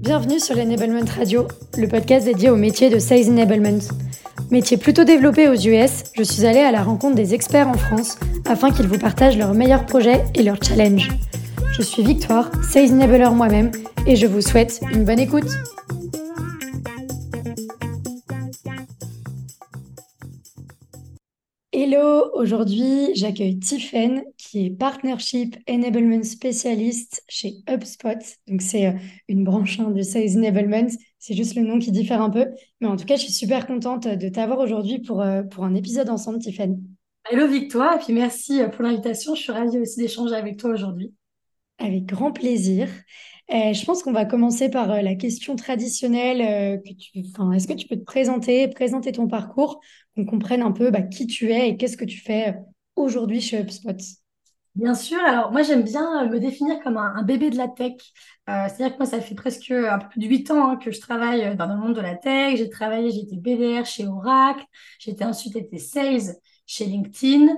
Bienvenue sur l'Enablement Radio, le podcast dédié au métier de Sales Enablement. Métier plutôt développé aux US, je suis allée à la rencontre des experts en France afin qu'ils vous partagent leurs meilleurs projets et leurs challenges. Je suis Victoire, Sales Enabler moi-même, et je vous souhaite une bonne écoute. Hello, aujourd'hui j'accueille Tiffen qui est Partnership Enablement Specialist chez HubSpot. Donc c'est euh, une branche hein, de Sales Enablement, c'est juste le nom qui diffère un peu. Mais en tout cas, je suis super contente de t'avoir aujourd'hui pour, euh, pour un épisode ensemble, Tiffen. Hello Victoire, et puis merci euh, pour l'invitation. Je suis ravie aussi d'échanger avec toi aujourd'hui. Avec grand plaisir. je pense qu'on va commencer par la question traditionnelle. que tu, est-ce que tu peux te présenter, présenter ton parcours qu'on comprenne un peu bah, qui tu es et qu'est-ce que tu fais aujourd'hui chez HubSpot? Bien sûr, alors moi j'aime bien me définir comme un, bébé de la tech. Euh, c'est-à-dire que moi ça fait presque un peu plus de 8 ans hein, que je travaille dans le monde de la tech. J'ai travaillé, été BDR chez Oracle, j'ai ensuite été sales chez LinkedIn.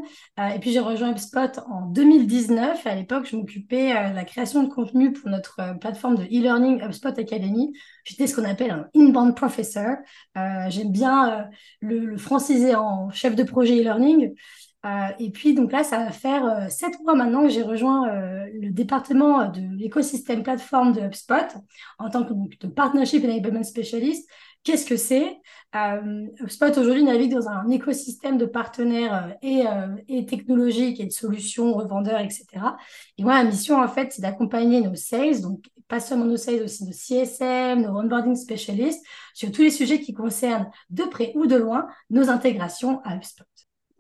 Euh, et puis j'ai rejoint HubSpot en 2019. À l'époque, je m'occupais euh, de la création de contenu pour notre euh, plateforme de e-learning HubSpot Academy. J'étais ce qu'on appelle un inbound professor. J'aime bien le, franciser en chef de projet e-learning. Et puis, donc là, ça va faire sept mois maintenant que j'ai rejoint le département de l'écosystème plateforme de HubSpot en tant que donc, de Partnership Enablement Specialist. Qu'est-ce que c'est? Euh, HubSpot aujourd'hui navigue dans un écosystème de partenaires euh, et, euh, et, technologiques et de solutions, revendeurs, etc. Et moi, ma mission, en fait, c'est d'accompagner nos sales, donc pas seulement nos sales, aussi nos CSM, nos onboarding specialists, sur tous les sujets qui concernent de près ou de loin nos intégrations à HubSpot.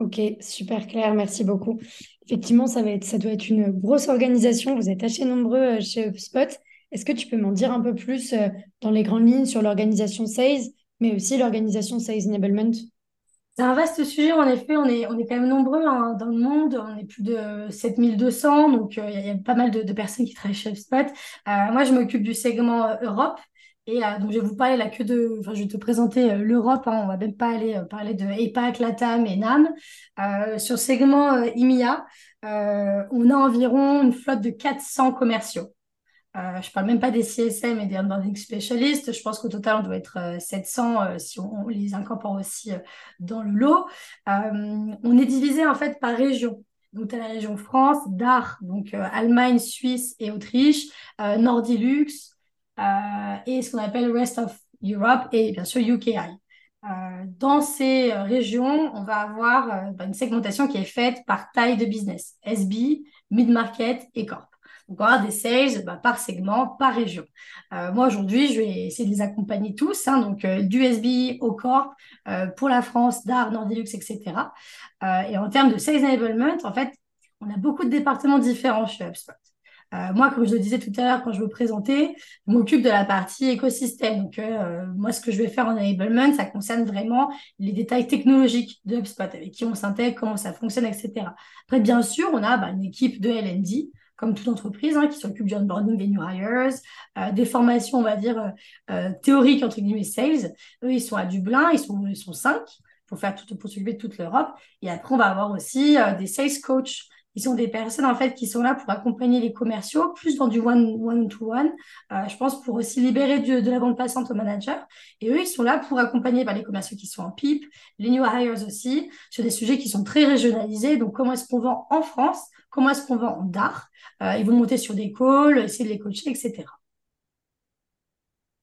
Ok, super clair, merci beaucoup. Effectivement, ça, doit être une grosse organisation. Vous êtes assez nombreux chez HubSpot. Est-ce que tu peux m'en dire un peu plus euh, dans les grandes lignes sur l'organisation Sales, mais aussi l'organisation Sales Enablement? C'est un vaste sujet, en effet, on est, on quand même nombreux hein, dans le monde, on est plus de 7200, donc euh, il y, a pas mal de, personnes qui travaillent chez HubSpot. Euh, moi, je m'occupe du segment Europe, et donc je vais vous parler là que de, enfin je vais te présenter l'Europe, hein, on va même pas aller parler de EPAC, LATAM et NAM. sur le segment IMIA, on a environ une flotte de 400 commerciaux. Euh, je parle même pas des CSM et des onboarding specialists. Je pense qu'au total, on doit être 700 euh, euh, si on, les incorpore aussi dans le lot. on est divisé en fait par région. Donc, tu as la région France, DAR, donc Allemagne, Suisse et Autriche, Nordilux et ce qu'on appelle Rest of Europe et bien sûr UKI. dans ces régions, on va avoir bah, une segmentation qui est faite par taille de business, SB, mid-market et corp. Donc, on va avoir des sales bah, par segment, par région. Euh, moi, aujourd'hui, je vais essayer de les accompagner tous, hein, donc euh, du SB au corps, euh, pour la France, DAR, Nordilux, etc. et en termes de sales enablement, en fait, on a beaucoup de départements différents chez HubSpot. Moi, comme je le disais tout à l'heure quand je me présentais, je m'occupe de la partie écosystème. Donc, moi, ce que je vais faire en enablement, ça concerne vraiment les détails technologiques de HubSpot, avec qui on s'intègre, comment ça fonctionne, etc. Après, bien sûr, on a bah, une équipe de L&D comme toute entreprise, hein, qui s'occupe du onboarding des new hires, euh, des formations, on va dire, euh, euh, théoriques, entre guillemets, sales. Eux, ils sont à Dublin, ils sont, ils sont cinq pour faire tout, pour s'occuper de toute l'Europe. Et après, on va avoir aussi des sales coachs. Ils sont des personnes, en fait, qui sont là pour accompagner les commerciaux, plus dans du one-to-one, je pense, pour aussi libérer de, la bande passante aux managers. Et eux, ils sont là pour accompagner bah, les commerciaux qui sont en PIP, les new hires aussi, sur des sujets qui sont très régionalisés. Donc, comment est-ce qu'on vend en France? Comment est-ce qu'on vend en DAR? Euh, ils vont monter sur des calls, essayer de les coacher, etc.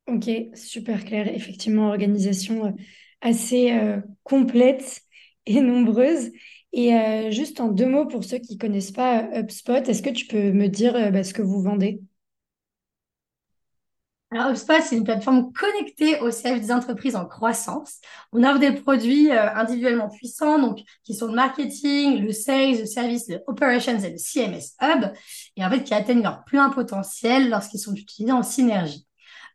Ok, super clair. Effectivement, organisation euh, assez euh, complète et nombreuse. Et juste en deux mots pour ceux qui ne connaissent pas HubSpot, est-ce que tu peux me dire bah, ce que vous vendez? Alors, HubSpot, c'est une plateforme connectée au service des entreprises en croissance. On offre des produits euh, individuellement puissants, donc qui sont le marketing, le sales, le service, le operations et le CMS Hub, et en fait qui atteignent leur plein potentiel lorsqu'ils sont utilisés en synergie.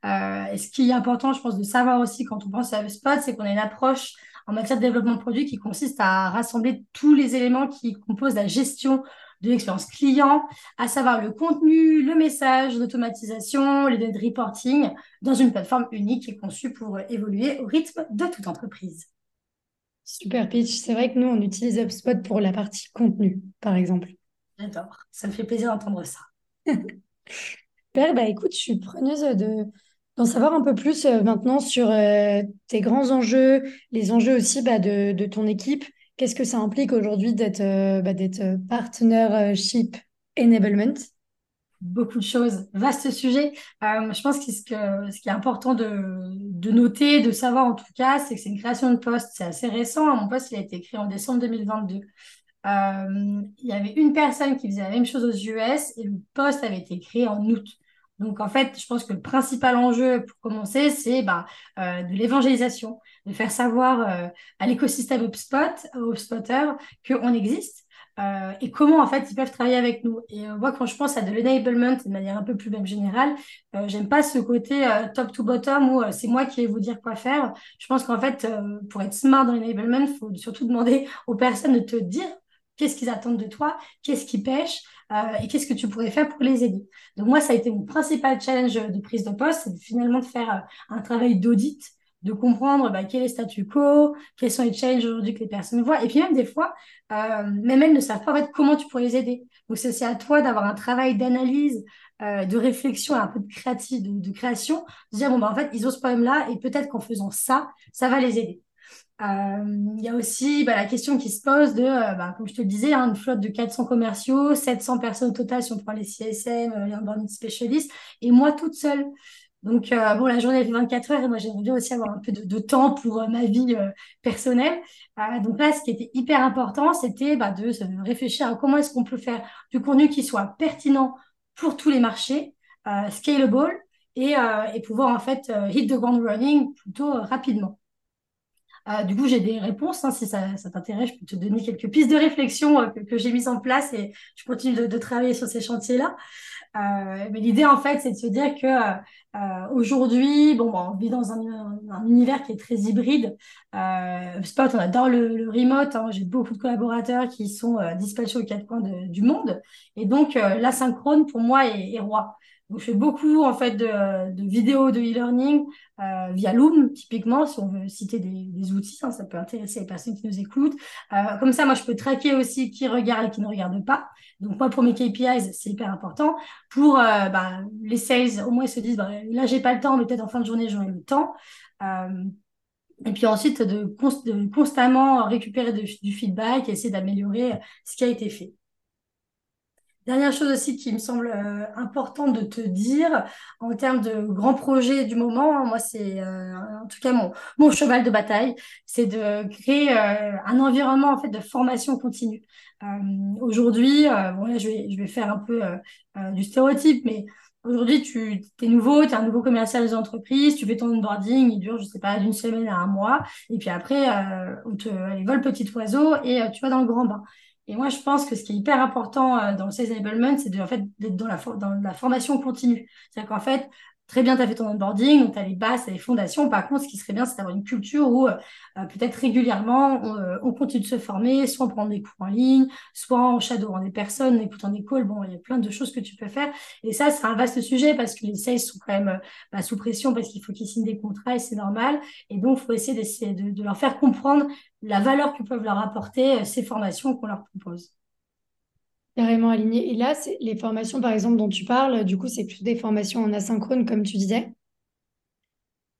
Euh, et ce qui est important, je pense, de savoir aussi quand on pense à HubSpot, c'est qu'on a une approche en matière de développement de produits qui consiste à rassembler tous les éléments qui composent la gestion de l'expérience client, à savoir le contenu, le message, l'automatisation, les données de reporting, dans une plateforme unique qui est conçue pour évoluer au rythme de toute entreprise. Super pitch. C'est vrai que nous, on utilise HubSpot pour la partie contenu, par exemple. J'adore. Ça me fait plaisir d'entendre ça. Super. Bah, écoute, je suis preneuse de, d'en savoir un peu plus euh, maintenant sur euh, tes grands enjeux, les enjeux aussi bah, de, de ton équipe. Qu'est-ce que ça implique aujourd'hui d'être euh, bah, d'être partnership enablement? Beaucoup de choses. Vaste sujet. Euh, je pense que ce, que ce qui est important de, de noter, de savoir en tout cas, c'est que c'est une création de poste. C'est assez récent. Mon poste, il a été créé en décembre 2022. Euh, il y avait une personne qui faisait la même chose aux US et le poste avait été créé en août. Donc, en fait, je pense que le principal enjeu pour commencer, c'est bah, euh, de l'évangélisation, de faire savoir euh, à l'écosystème HubSpot, aux HubSpotters, qu'on existe euh, et comment, en fait, ils peuvent travailler avec nous. Et moi, quand je pense à de l'enablement de manière un peu plus même générale, j'aime pas ce côté top to bottom où c'est moi qui vais vous dire quoi faire. Je pense qu'en fait, pour être smart dans l'enablement, il faut surtout demander aux personnes de te dire qu'est-ce qu'ils attendent de toi, qu'est-ce qui pêche euh, et qu'est-ce que tu pourrais faire pour les aider? Donc moi, ça a été mon principal challenge de prise de poste, c'est finalement de faire euh, un travail d'audit, de comprendre bah, quel est le statu quo, quels sont les challenges aujourd'hui que les personnes voient. Et puis même des fois, euh, même elles ne savent pas en fait, comment tu pourrais les aider. Donc c'est à toi d'avoir un travail d'analyse, de réflexion, un peu de, créative, de, de création, de dire, bon, bah, en fait, ils ont ce problème-là et peut-être qu'en faisant ça, ça va les aider. Euh, il y a aussi bah, la question qui se pose de, euh, bah, comme je te le disais, hein, une flotte de 400 commerciaux, 700 personnes au total si on prend les CSM, euh, les onboarding specialists, et moi toute seule. Donc, bon, la journée fait 24 heures et moi, j'aimerais bien aussi avoir un peu de, temps pour ma vie personnelle. donc là, ce qui était hyper important, c'était bah, de réfléchir à comment est-ce qu'on peut faire du contenu qui soit pertinent pour tous les marchés, scalable, et pouvoir en fait hit the ground running plutôt rapidement. Euh, du coup, j'ai des réponses. Hein, si ça, t'intéresse, je peux te donner quelques pistes de réflexion euh, que, j'ai mises en place et je continue de, travailler sur ces chantiers-là. Euh, mais l'idée, en fait, c'est de se dire que aujourd'hui, bon, bah, on vit dans un, un, univers qui est très hybride. Euh, Spot, on adore le, remote. Hein, j'ai beaucoup de collaborateurs qui sont dispatchés aux quatre coins du monde. Et donc, l'asynchrone, pour moi, est roi. Donc, je fais beaucoup en fait de, vidéos de e-learning euh, via Loom, typiquement, si on veut citer des, des outils, hein, ça peut intéresser les personnes qui nous écoutent. Euh, comme ça, moi, je peux traquer aussi qui regarde et qui ne regarde pas. Donc, moi, pour mes KPIs, c'est hyper important. Pour euh, bah, les sales, au moins, ils se disent, bah, là, j'ai pas le temps, mais peut-être en fin de journée, j'aurai le temps. Et puis ensuite, de constamment récupérer du feedback et essayer d'améliorer ce qui a été fait. Dernière chose aussi qui me semble euh, importante de te dire en termes de grands projets du moment, hein, moi c'est euh, en tout cas mon, cheval de bataille, c'est de créer euh, un environnement en fait de formation continue. aujourd'hui, bon là je vais, je vais faire un peu du stéréotype, mais aujourd'hui tu es nouveau, tu es un nouveau commercial des entreprises, tu fais ton onboarding, il dure je sais pas d'une semaine à un mois, et puis après on te vole petit oiseau et tu vas dans le grand bain. Et moi, je pense que ce qui est hyper important euh, dans le sales enablement, c'est en fait, d'être dans la, dans la formation continue. C'est-à-dire qu'en fait, très bien, tu as fait ton onboarding, donc tu as les bases, tu les fondations. Par contre, ce qui serait bien, c'est d'avoir une culture où euh, euh, peut-être régulièrement, on, continue de se former, soit en prenant des cours en ligne, soit en shadowant des personnes, en écoutant des calls. Bon, il y a plein de choses que tu peux faire. Et ça, c'est un vaste sujet parce que les sales sont quand même bah, sous pression parce qu'il faut qu'ils signent des contrats et c'est normal. Et donc, il faut essayer d'essayer de, de leur faire comprendre la valeur que peuvent leur apporter euh, ces formations qu'on leur propose. Carrément aligné. Et là, les formations, par exemple, dont tu parles, du coup, c'est plutôt des formations en asynchrone, comme tu disais?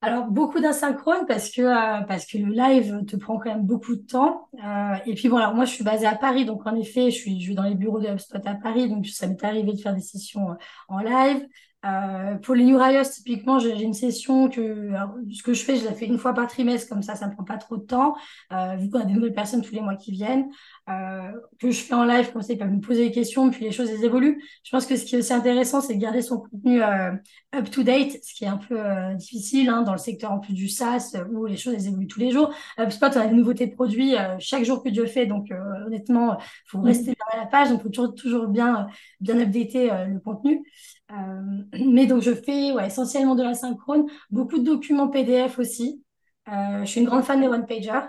Alors, beaucoup d'asynchrone parce que, euh, le live te prend quand même beaucoup de temps. Euh, et puis, bon, alors moi, je suis basée à Paris. Donc, en effet, je suis, dans les bureaux de HubSpot à Paris. Donc, ça m'est arrivé de faire des sessions en live. Euh, pour les New Hires, typiquement, j'ai une session que ce que je fais, je la fais une fois par trimestre, comme ça, ça ne prend pas trop de temps, euh, vu qu'on a des nouvelles personnes tous les mois qui viennent, euh, que je fais en live, comme ça, ils peuvent me poser des questions, puis les choses elles évoluent. Je pense que ce qui est aussi intéressant, c'est de garder son contenu euh, up to date, ce qui est un peu euh, difficile hein, dans le secteur en plus du SaaS, où les choses elles évoluent tous les jours. HubSpot, on a des nouveautés de produits chaque jour que Dieu fait, donc honnêtement, il faut mmh. rester à la page, donc il faut toujours, toujours bien, bien updater le contenu. Euh, mais donc, je fais ouais, essentiellement de la synchrone, beaucoup de documents PDF aussi. Euh, je suis une grande fan des one-pagers.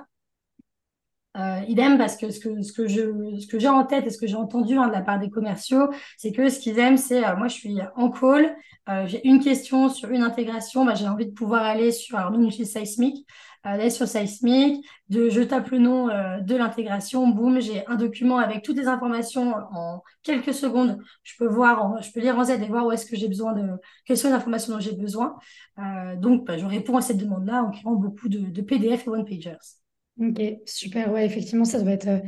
Euh, idem parce que ce que, ce que je, ce que j'ai en tête et ce que j'ai entendu hein, de la part des commerciaux, c'est que ce qu'ils aiment, c'est euh, moi je suis en call, euh, j'ai une question sur une intégration, bah, j'ai envie de pouvoir aller sur, alors nous on utilise Seismic, aller sur Seismic, de, je tape le nom de l'intégration, boum, j'ai un document avec toutes les informations en quelques secondes. Je peux voir, je peux lire en Z et voir où est-ce que j'ai besoin de, quelles sont les informations dont j'ai besoin. donc, bah, je réponds à cette demande-là en créant beaucoup de, de PDF et one-pagers. Ok, super. Ouais, effectivement, ça doit être, euh,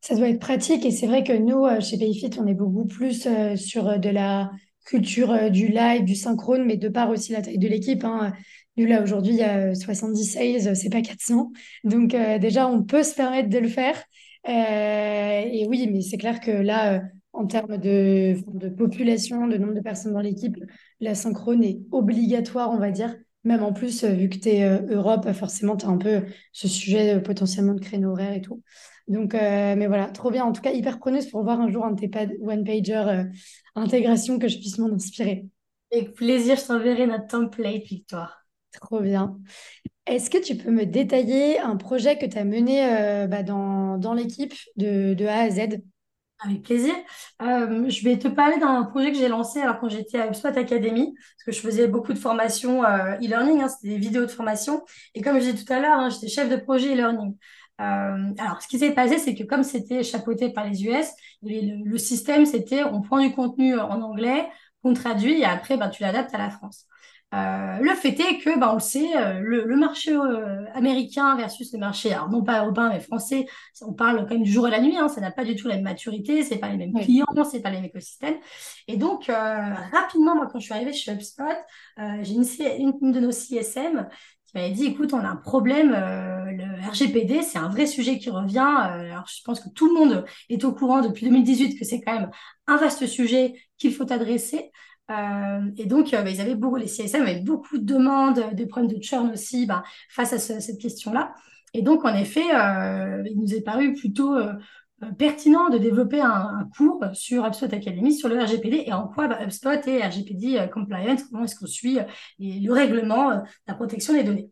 ça doit être pratique. Et c'est vrai que nous, euh, chez Payfit, on est beaucoup plus euh, sur de la culture du live, du synchrone, mais de part aussi la taille de l'équipe. Hein. Nous, là, aujourd'hui, il y a 70 sales, c'est pas 400. Donc, déjà, on peut se permettre de le faire. et oui, mais c'est clair que là, en termes de, de population, de nombre de personnes dans l'équipe, la synchrone est obligatoire, on va dire. Même en plus, euh, vu que tu es euh, Europe, forcément, tu as un peu ce sujet potentiellement de créneau horaire et tout. Donc, euh, mais voilà, trop bien. En tout cas, hyper preneuse pour voir un jour un de tes one-pager intégration que je puisse m'en inspirer. Avec plaisir, je t'enverrai notre template, Victoire. Trop bien. Est-ce que tu peux me détailler un projet que tu as mené bah, dans, dans l'équipe de, de A à Z? Avec plaisir. Euh, je vais te parler d'un projet que j'ai lancé alors quand j'étais à HubSpot Academy, parce que je faisais beaucoup de formations euh, e-learning, hein, c'était des vidéos de formation. Et comme je disais tout à l'heure, hein, j'étais chef de projet e-learning. Euh, alors, ce qui s'est passé, c'est que comme c'était chapeauté par les US, le, le système, c'était on prend du contenu en anglais, on traduit et après, ben, tu l'adaptes à la France. Euh, le fait est que, bah, on le sait, euh, le, marché euh, américain versus le marché, alors non pas européen mais français, on parle quand même du jour et la nuit, hein, ça n'a pas du tout la même maturité, c'est pas les mêmes clients, c'est pas les mêmes écosystèmes. Et donc, rapidement, moi, quand je suis arrivée chez HubSpot, j'ai une, une, de nos CSM qui m'avait dit, écoute, on a un problème, le RGPD, c'est un vrai sujet qui revient. alors, je pense que tout le monde est au courant depuis 2018 que c'est quand même un vaste sujet qu'il faut adresser. Euh, et donc, euh, bah, ils avaient beaucoup, les CSM avaient beaucoup de demandes, des problèmes de churn aussi bah, face à cette question-là. Et donc, en effet, euh, il nous est paru plutôt pertinent de développer un, cours sur HubSpot Academy sur le RGPD et en quoi bah, HubSpot est RGPD compliant, comment est-ce qu'on suit le règlement de la protection des données.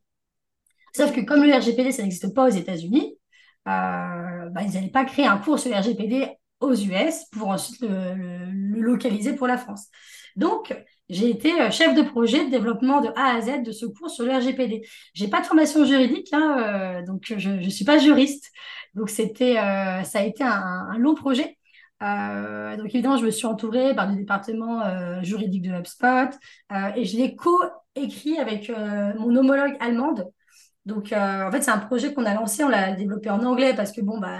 Sauf que comme le RGPD, ça n'existe pas aux États-Unis, bah, ils n'allaient pas créer un cours sur le RGPD aux US pour ensuite le localiser pour la France. Donc, j'ai été euh, chef de projet de développement de A à Z de ce cours sur le RGPD. J'ai pas de formation juridique, hein, euh, donc je ne suis pas juriste. Donc, c'était, euh, ça a été un, long projet. donc, évidemment, je me suis entourée par le département juridique de HubSpot et je l'ai co-écrit avec mon homologue allemande donc, euh, en fait, c'est un projet qu'on a lancé, on l'a développé en anglais parce que, bon, bah,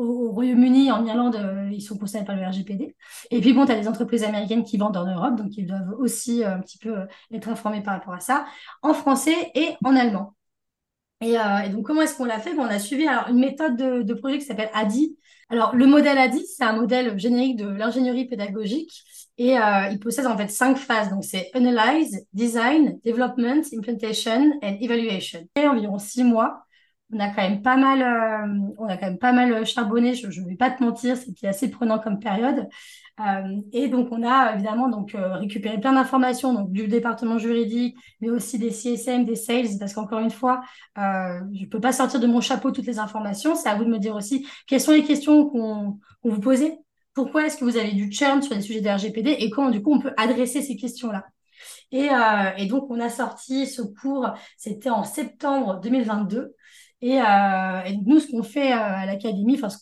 au, Royaume-Uni, en Irlande, euh, ils sont concernés par le RGPD. Et puis, bon, tu as des entreprises américaines qui vendent en Europe, donc ils doivent aussi euh, un petit peu être informés par rapport à ça, en français et en allemand. Et, donc, comment est-ce qu'on l'a fait? Bon, On a suivi alors, une méthode de, projet qui s'appelle ADI. Alors, le modèle ADI, c'est un modèle générique de l'ingénierie pédagogique et euh, il possède en fait cinq phases. Donc, c'est Analyze, Design, Development, Implementation and Evaluation. Et environ six mois. On a quand même pas mal, euh, on a quand même pas mal charbonné. Je ne vais pas te mentir, c'était assez prenant comme période. Euh, et donc, on a évidemment donc récupéré plein d'informations donc du département juridique, mais aussi des CSM, des sales, parce qu'encore une fois, je ne peux pas sortir de mon chapeau toutes les informations. C'est à vous de me dire aussi quelles sont les questions qu'on vous posez pourquoi est-ce que vous avez du churn sur les sujets de RGPD et comment, du coup, on peut adresser ces questions-là? Et, euh, et, donc, on a sorti ce cours, c'était en septembre 2022. Et, euh, et nous, ce qu'on fait euh, à l'académie, enfin,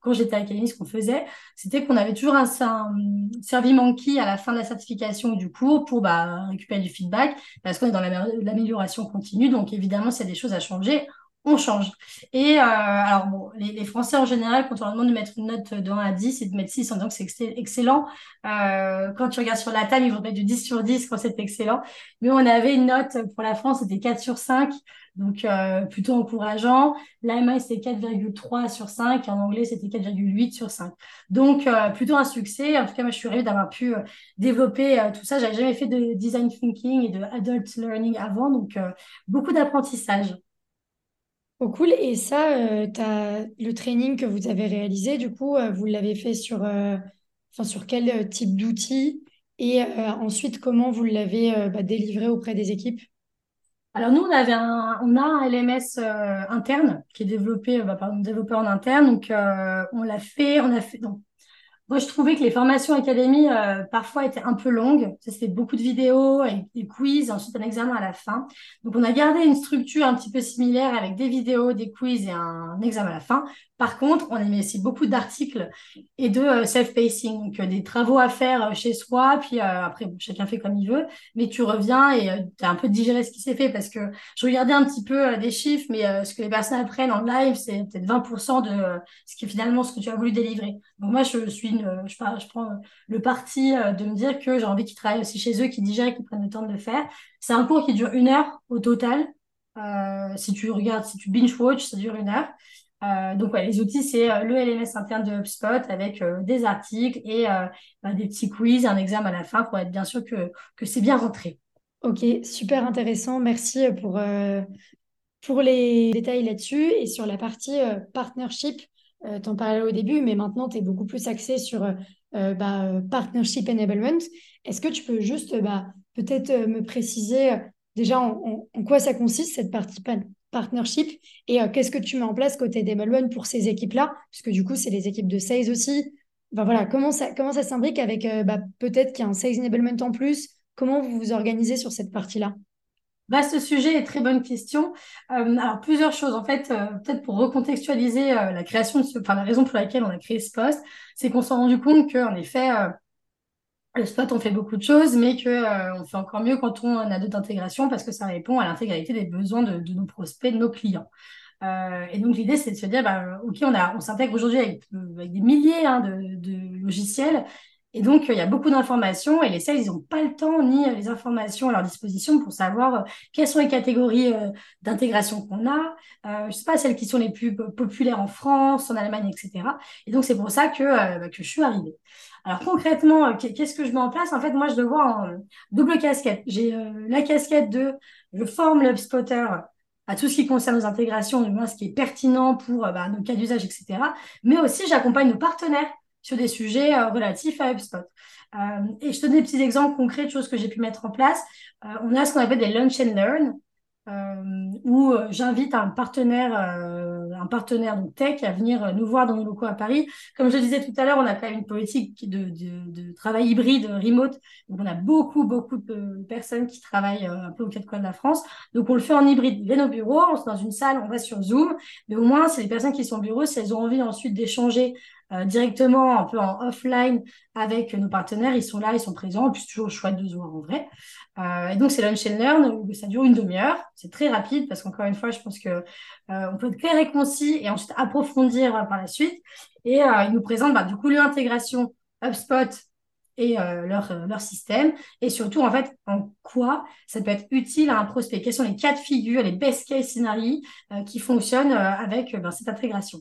quand j'étais à l'académie, ce qu'on faisait, c'était qu'on avait toujours un, un servi monkey à la fin de la certification du cours pour bah, récupérer du feedback, parce qu'on est dans l'amélioration continue. Donc, évidemment, s'il y a des choses à changer, on change. Et euh, alors, bon, les, Français en général, quand on leur demande de mettre une note de 1 à 10 et de mettre 6 en disant que c'est excellent, euh, quand tu regardes sur la table, ils vont mettre du 10 sur 10 quand c'est excellent. Mais on avait une note pour la France, c'était 4 sur 5, donc euh, plutôt encourageant. L'AMI, c'était 4,3 sur 5, et en anglais, c'était 4,8 sur 5. Donc, plutôt un succès. En tout cas, moi, je suis ravie d'avoir pu développer tout ça. J'avais jamais fait de design thinking et de adult learning avant, donc beaucoup d'apprentissage. Oh cool. Et ça, euh, as le training que vous avez réalisé, du coup, euh, vous l'avez fait sur, euh, sur quel type d'outils et ensuite comment vous l'avez bah, délivré auprès des équipes? Alors nous, on avait on a un LMS euh, interne qui est développé bah, par un en interne. Donc euh, on l'a fait, on a fait. Donc, moi, je trouvais que les formations académie euh, parfois étaient un peu longues. C'était beaucoup de vidéos et des quiz, ensuite un examen à la fin. Donc on a gardé une structure un petit peu similaire avec des vidéos, des quiz et un examen à la fin. Par contre, on a mis aussi beaucoup d'articles et de euh, self-pacing, donc des travaux à faire euh, chez soi, puis après, chacun fait comme il veut, mais tu reviens et tu as un peu digéré ce qui s'est fait parce que je regardais un petit peu des chiffres, mais ce que les personnes apprennent en live, c'est peut-être 20% de ce qui est finalement ce que tu as voulu délivrer. Donc moi, je suis une, je, je prends le parti de me dire que j'ai envie qu'ils travaillent aussi chez eux, qu'ils digèrent, qu'ils prennent le temps de le faire. C'est un cours qui dure une heure au total. si tu regardes, si tu binge-watch, ça dure une heure. Euh, donc, les outils, c'est euh, le LMS interne de HubSpot avec euh, des articles et bah, des petits quiz, un examen à la fin pour être bien sûr que, que c'est bien rentré. Ok, super intéressant. Merci pour, pour les détails là-dessus. Et sur la partie partnership, tu en parlais au début, mais maintenant, tu es beaucoup plus axé sur bah, partnership enablement. Est-ce que tu peux juste bah, peut-être me préciser déjà en, quoi ça consiste, cette partie partnership et euh, qu'est-ce que tu mets en place côté Development pour ces équipes-là? Puisque du coup, c'est les équipes de sales aussi. Voilà, comment ça, comment ça s'imbrique avec euh, bah, peut-être qu'il y a un sales enablement en plus? Comment vous vous organisez sur cette partie-là? Bah, ce sujet est très bonne question. Euh, alors, plusieurs choses. En fait, peut-être pour recontextualiser la création enfin, la raison pour laquelle on a créé ce poste, c'est qu'on s'est rendu compte qu'en effet, le spot, on fait beaucoup de choses, mais qu'on euh, fait encore mieux quand on a d'autres intégrations parce que ça répond à l'intégralité des besoins de, nos prospects, de nos clients. Euh, et donc l'idée, c'est de se dire, bah, ok, on, on s'intègre aujourd'hui avec, des milliers hein, de, logiciels, et donc il y a beaucoup d'informations, et les sales, ils n'ont pas le temps ni les informations à leur disposition pour savoir euh, quelles sont les catégories d'intégration qu'on a, je ne sais pas, celles qui sont les plus populaires en France, en Allemagne, etc. Et donc c'est pour ça que, bah, que je suis arrivée. Alors concrètement, euh, qu'est-ce que je mets en place? En fait, moi, je le vois en double casquette. J'ai euh, la casquette de je forme l'UpSpotter à tout ce qui concerne nos intégrations, du moins ce qui est pertinent pour euh, bah, nos cas d'usage, etc. Mais aussi, j'accompagne nos partenaires sur des sujets relatifs à HubSpot. et je te donne des petits exemples concrets de choses que j'ai pu mettre en place. on a ce qu'on appelle des lunch and learn. Euh, où euh, j'invite un partenaire, euh, un partenaire donc tech à venir nous voir dans nos locaux à Paris. Comme je le disais tout à l'heure, on a quand même une politique de, de, travail hybride, remote. Donc on a beaucoup, beaucoup de personnes qui travaillent un peu aux quatre coins de la France. Donc on le fait en hybride. Ils au bureau, on se dans une salle, on va sur Zoom. Mais au moins, c'est les personnes qui sont au bureau, si elles ont envie ensuite d'échanger euh, directement un peu en offline avec nos partenaires. Ils sont là, ils sont présents. En plus, toujours chouette de se voir en vrai. Euh, et donc, c'est Lunch and Learn. Ça dure une demi-heure. C'est très rapide parce qu'encore une fois, je pense que euh, on peut être clair et concis et ensuite approfondir par la suite. Et ils nous présentent bah, du coup l'intégration HubSpot et leur, leur système. Et surtout, en fait, en quoi ça peut être utile à un prospect? Quels sont les cas de figure, les best case scénarios qui fonctionnent avec ben, cette intégration?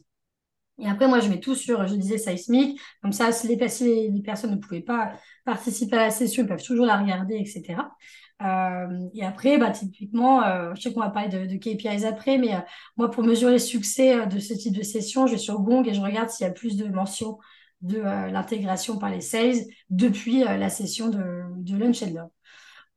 Et après, moi, je mets tout sur, je disais, Seismic. Comme ça, si les, les, personnes ne pouvaient pas participer à la session, ils peuvent toujours la regarder, etc. Euh, et après, bah, typiquement, euh, je sais qu'on va parler de, KPIs après, mais euh, moi, pour mesurer le succès de ce type de session, je vais sur Gong et je regarde s'il y a plus de mentions de l'intégration par les sales depuis la session de, de Lunch and Learn.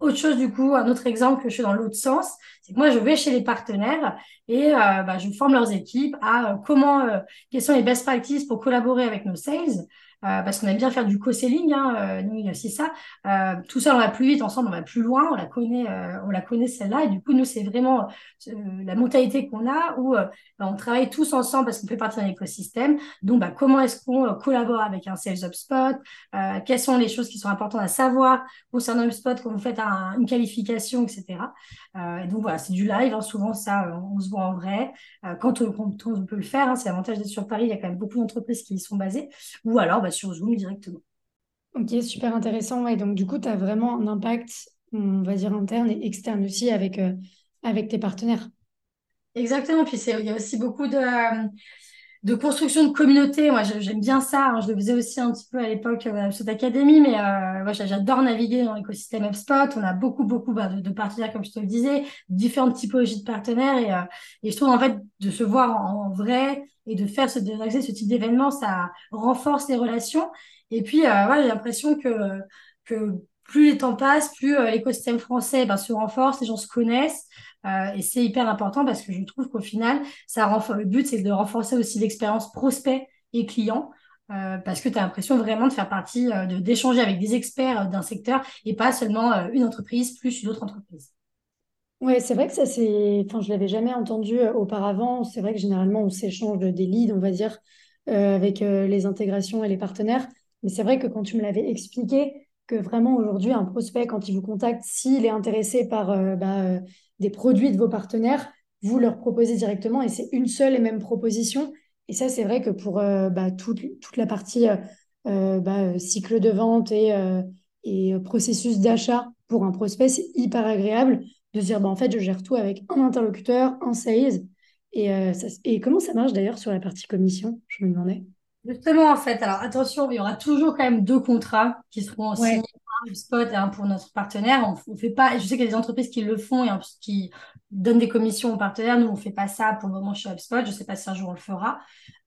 Autre chose, du coup, un autre exemple que je fais dans l'autre sens, c'est que moi, je vais chez les partenaires et euh, bah, je forme leurs équipes à euh, comment, euh, quelles sont les best practices pour collaborer avec nos sales, parce qu'on aime bien faire du co-selling, hein, euh, nous il y a aussi ça. Euh, tout seul on va plus vite, ensemble on va plus loin, on la connaît, on la connaît celle-là, et du coup nous c'est vraiment la mentalité qu'on a où bah, on travaille tous ensemble parce qu'on fait partie d'un écosystème. Donc bah, comment est-ce qu'on collabore avec un sales HubSpot Quelles sont les choses qui sont importantes à savoir concernant HubSpot quand vous faites une qualification, etc. et donc voilà, c'est du live, hein, souvent ça on, se voit en vrai quand on, on, peut le faire. Hein, c'est l'avantage d'être sur Paris, il y a quand même beaucoup d'entreprises qui y sont basées. Ou alors bah, sur Zoom directement. Ok, super intéressant. Ouais, donc du coup, tu as vraiment un impact, on va dire, interne et externe aussi avec, euh, avec tes partenaires. Exactement. Puis il y a aussi beaucoup de, euh, de construction de communauté. Moi, j'aime bien ça. Hein. Je le faisais aussi un petit peu à l'époque euh, cette académie, mais euh, j'adore naviguer dans l'écosystème HubSpot. On a beaucoup, beaucoup bah, de, partenaires, comme je te le disais, différentes typologies de partenaires. Et, et je trouve en fait de se voir en vrai et de faire ce, ce type d'événement, ça renforce les relations. Et puis, euh, j'ai l'impression que, que plus les temps passent, plus euh, l'écosystème français ben, se renforce, les gens se connaissent. Et c'est hyper important parce que je trouve qu'au final, ça renforce, le but, c'est de renforcer aussi l'expérience prospect et client. parce que tu as l'impression vraiment de faire partie, de d'échanger avec des experts d'un secteur et pas seulement une entreprise plus une autre entreprise. Oui, c'est vrai que ça, c'est. Enfin, je l'avais jamais entendu auparavant. C'est vrai que généralement, on s'échange des leads, on va dire, avec les intégrations et les partenaires. Mais c'est vrai que quand tu me l'avais expliqué, que vraiment aujourd'hui, un prospect, quand il vous contacte, s'il est intéressé par euh, bah, euh, des produits de vos partenaires, vous leur proposez directement et c'est une seule et même proposition. Et ça, c'est vrai que pour euh, bah, toute, toute, la partie bah, cycle de vente et, et processus d'achat pour un prospect, c'est hyper agréable de se dire, bah, en fait, je gère tout avec un interlocuteur, un sales. Et, et comment ça marche d'ailleurs sur la partie commission? Je me demandais. Justement, en fait, alors attention, il y aura toujours quand même deux contrats qui seront signés spot et un pour notre partenaire. On, fait pas, je sais qu'il y a des entreprises qui le font et qui donnent des commissions aux partenaires. Nous, on fait pas ça pour le moment chez HubSpot. Je sais pas si un jour on le fera.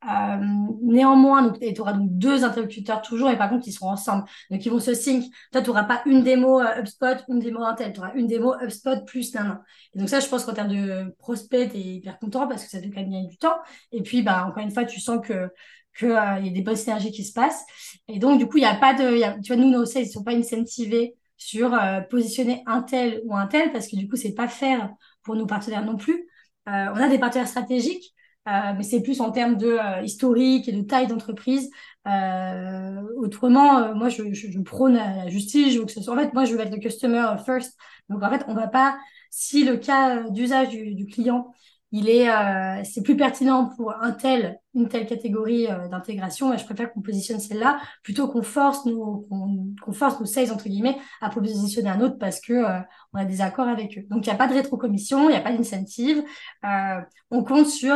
Euh, néanmoins, tu auras donc deux interlocuteurs toujours, et par contre, ils seront ensemble. Donc, ils vont se sync. Toi, tu n'auras pas une démo euh, HubSpot, une démo Intel. Tu auras une démo HubSpot plus nan, Et donc, ça, je pense qu'en termes de prospect, tu es hyper content parce que ça fait quand même gagner du temps. Et puis, bah, encore une fois, tu sens que qu'il euh, y a des bonnes synergies qui se passent. Et donc, du coup, il n'y a pas de. tu vois, nous, nos sales, ils ne sont pas incentivés sur euh, positionner un tel ou un tel, parce que du coup, c'est pas faire pour nos partenaires non plus. Euh, on a des partenaires stratégiques, mais c'est plus en termes de historique et de taille d'entreprise. autrement, moi, je, je, prône la justice. Je veux que ce soit... En fait, moi, je veux être le customer first. Donc, en fait, on va pas, si le cas d'usage du, du, client il est, euh, c'est plus pertinent pour une telle catégorie euh, d'intégration. je préfère qu'on positionne celle-là plutôt qu'on force nos, qu'on, force nos sales entre guillemets à positionner un autre parce que euh, on a des accords avec eux. Donc il n'y a pas de rétrocommission, il n'y a pas d'incentive. on compte sur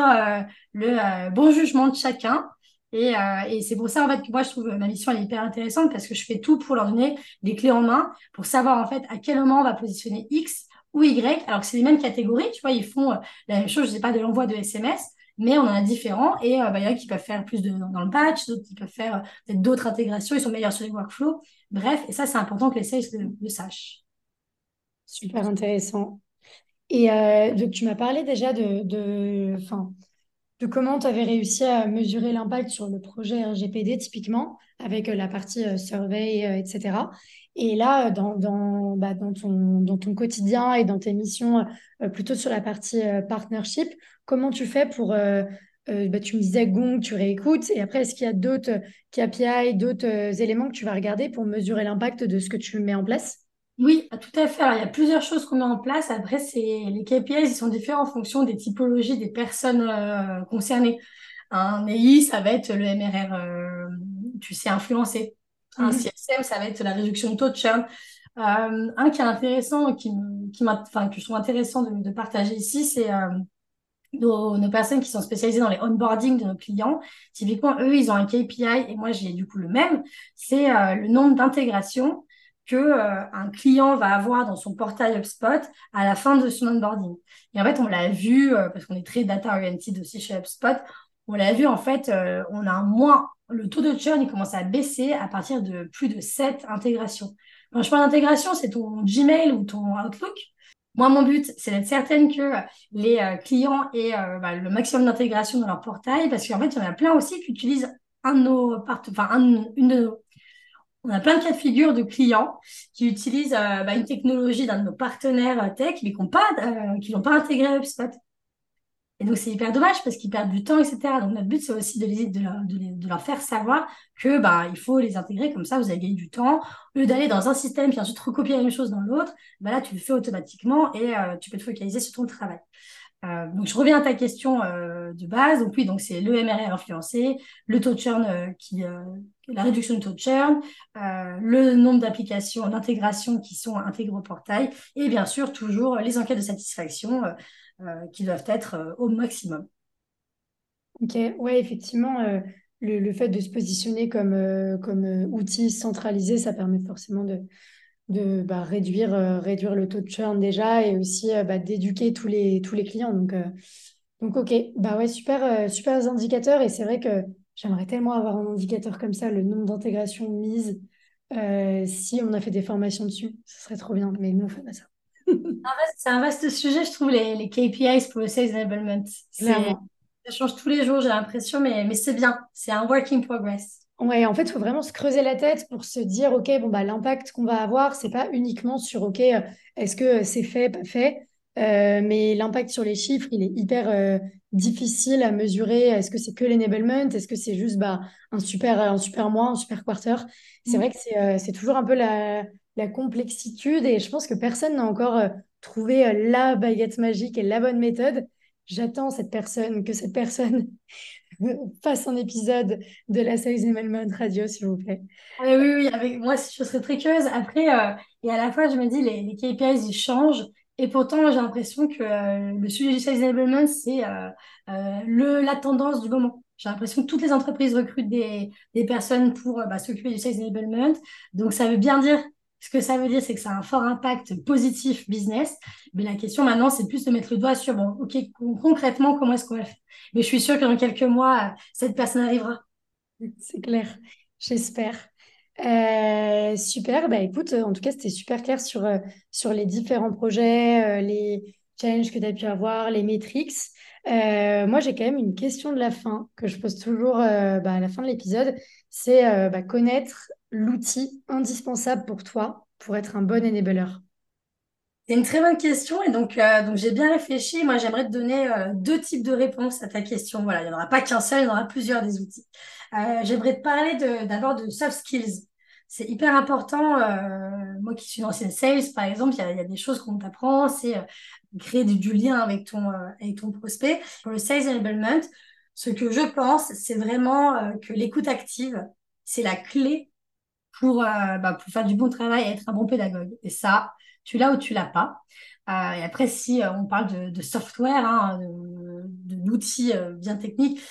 le bon jugement de chacun. Et, c'est pour ça, en fait, que moi, je trouve ma mission, est hyper intéressante parce que je fais tout pour leur donner des clés en main pour savoir, en fait, à quel moment on va positionner X ou Y, alors que c'est les mêmes catégories, tu vois, ils font euh, la même chose, je sais pas, de l'envoi de SMS, mais on en a différents et euh, bah, il y en a qui peuvent faire plus de, dans, le patch, d'autres qui peuvent faire euh, d'autres intégrations, ils sont meilleurs sur les workflows. Bref, et ça, c'est important que les sales le, sachent. Super intéressant. Et donc, tu m'as parlé déjà de comment tu avais réussi à mesurer l'impact sur le projet RGPD, typiquement, avec la partie survey, etc. Et là, dans, dans, bah, dans, ton, quotidien et dans tes missions, euh, plutôt sur la partie euh, partnership, comment tu fais pour... Euh, bah, tu me disais Gong, tu réécoutes. Et après, est-ce qu'il y a d'autres KPI, d'autres éléments que tu vas regarder pour mesurer l'impact de ce que tu mets en place? Oui, tout à fait. il y a plusieurs choses qu'on met en place. Après, les KPIs, ils sont différents en fonction des typologies des personnes concernées. Un EI, ça va être le MRR, tu sais, influencé. Un CSM, ça va être la réduction de taux de churn. Euh, un qui est intéressant, qui, qui enfin, que je trouve intéressant de, partager ici, c'est euh, nos, nos, personnes qui sont spécialisées dans les onboarding de nos clients. Typiquement, eux, ils ont un KPI et moi, j'ai du coup le même. C'est euh, le nombre d'intégrations que un client va avoir dans son portail HubSpot à la fin de son onboarding. Et en fait, on l'a vu, parce qu'on est très data-oriented aussi chez HubSpot, on l'a vu, en fait, on a un moins le taux de churn il commence à baisser à partir de plus de 7 intégrations. Quand je parle d'intégration, c'est ton Gmail ou ton Outlook. Moi, mon but, c'est d'être certaine que les euh, clients aient euh, bah, le maximum d'intégration dans leur portail, parce qu'en fait, il y en a plein aussi qui utilisent un de nos enfin, une de nos on a plein de cas de figure de clients qui utilisent euh, bah, une technologie d'un de nos partenaires tech, mais qui n'ont pas, n'ont pas intégré HubSpot. Et donc, c'est hyper dommage parce qu'ils perdent du temps, etc. Donc, notre but, c'est aussi de, les, de, leur, de, leur, faire savoir que bah, il faut les intégrer comme ça, vous allez gagner du temps. Au lieu d'aller dans un système puis ensuite recopier la même chose dans l'autre, bah là, tu le fais automatiquement et euh, tu peux te focaliser sur ton travail. Euh, donc, je reviens à ta question euh, de base. Donc, oui, donc c'est le MRR influencé, le taux de churn, qui, la réduction du taux de churn, le nombre d'applications, d'intégration qui sont intégrées au portail et bien sûr, toujours les enquêtes de satisfaction qui doivent être euh, au maximum. Ok, ouais, effectivement, euh, le, le, fait de se positionner comme, comme outil centralisé, ça permet forcément de, de bah, réduire, réduire le taux de churn déjà et aussi bah, d'éduquer tous les, tous les clients. Donc, donc ok, bah ouais, super, super indicateurs. Et c'est vrai que j'aimerais tellement avoir un indicateur comme ça, le nombre d'intégrations mises. si on a fait des formations dessus, ce serait trop bien, mais nous, on fait pas ça. C'est un vaste sujet, je trouve, les, les KPIs pour le Sales Enablement. Ça change tous les jours, j'ai l'impression, mais, mais c'est bien. C'est un work in progress. Ouais, en fait, il faut vraiment se creuser la tête pour se dire, OK, bon, bah, l'impact qu'on va avoir, c'est pas uniquement sur, OK, euh, est-ce que c'est fait, pas fait, euh, mais l'impact sur les chiffres, il est hyper euh, difficile à mesurer. Est-ce que c'est que l'enablement? Est-ce que c'est juste bah, un super, un super mois, un super quarter? C'est Mm. vrai que c'est c'est toujours un peu la, la complexitude et je pense que personne n'a encore trouvé la baguette magique et la bonne méthode. J'attends cette personne, que cette personne fasse un épisode de la Sales Enablement Radio, s'il vous plaît. Ah oui, oui, avec moi, je serais très curieuse. Après, euh, et à la fois, je me dis, les, KPIs, ils changent. Et pourtant, j'ai l'impression que euh, le sujet du sales enablement, c'est euh, euh, le, la tendance du moment. J'ai l'impression que toutes les entreprises recrutent des, des personnes pour euh, bah, s'occuper du sales enablement. Donc, ça veut bien dire, ce que ça veut dire, c'est que ça a un fort impact positif business. Mais la question maintenant, c'est plus de mettre le doigt sur, bon, OK, con- concrètement, comment est-ce qu'on va faire? Mais je suis sûre que dans quelques mois, cette personne arrivera. C'est clair, j'espère. Euh, super, bah écoute, en tout cas, c'était super clair sur, euh, sur les différents projets, euh, les challenges que tu as pu avoir, les métriques. Euh, moi, j'ai quand même une question de la fin que je pose toujours euh, bah, à la fin de l'épisode. C'est euh, bah, connaître l'outil indispensable pour toi pour être un bon enabler. C'est une très bonne question et donc, donc j'ai bien réfléchi. Moi, j'aimerais te donner deux types de réponses à ta question. Voilà, il n'y en aura pas qu'un seul, il y en aura plusieurs des outils. J'aimerais te parler d'abord de soft skills. C'est hyper important. moi qui suis une ancienne sales, par exemple, il y y a des choses qu'on t'apprend, c'est créer du, lien avec ton, euh, avec ton prospect. Pour le sales enablement, ce que je pense, c'est vraiment euh, que l'écoute active, c'est la clé pour, euh, bah, pour faire du bon travail et être un bon pédagogue. Et ça, tu l'as ou tu l'as pas. Et après, si on parle de, de software, hein, d'outils bien techniques,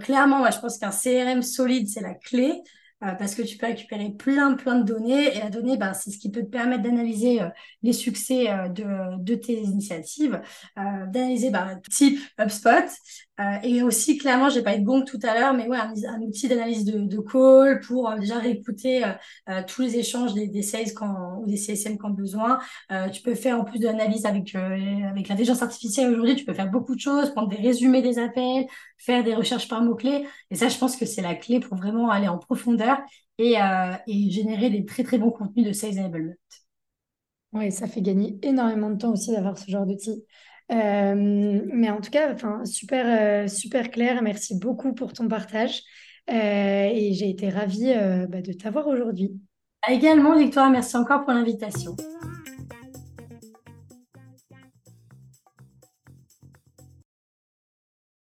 clairement, moi, je pense qu'un CRM solide, c'est la clé. Euh, parce que tu peux récupérer plein, plein de données. Et la donnée, ben, c'est ce qui peut te permettre d'analyser euh, les succès euh, de, de tes initiatives, d'analyser ben, type HubSpot, euh, et aussi, clairement, j'ai parlé de Gong tout à l'heure, mais ouais, un, outil d'analyse de, call pour euh, déjà réécouter euh, tous les échanges des, sales quand, ou des CSM quand besoin. Tu peux faire en plus de l'analyse avec, avec l'intelligence artificielle aujourd'hui, tu peux faire beaucoup de choses, prendre des résumés des appels, faire des recherches par mots-clés. Et ça, je pense que c'est la clé pour vraiment aller en profondeur et, et générer des très, très bons contenus de sales enablement. Oui, ça fait gagner énormément de temps aussi d'avoir ce genre d'outil. Euh, mais en tout cas, super, euh, super clair. Merci beaucoup pour ton partage. Euh, et j'ai été ravie bah, de t'avoir aujourd'hui. Également, Victoire, merci encore pour l'invitation.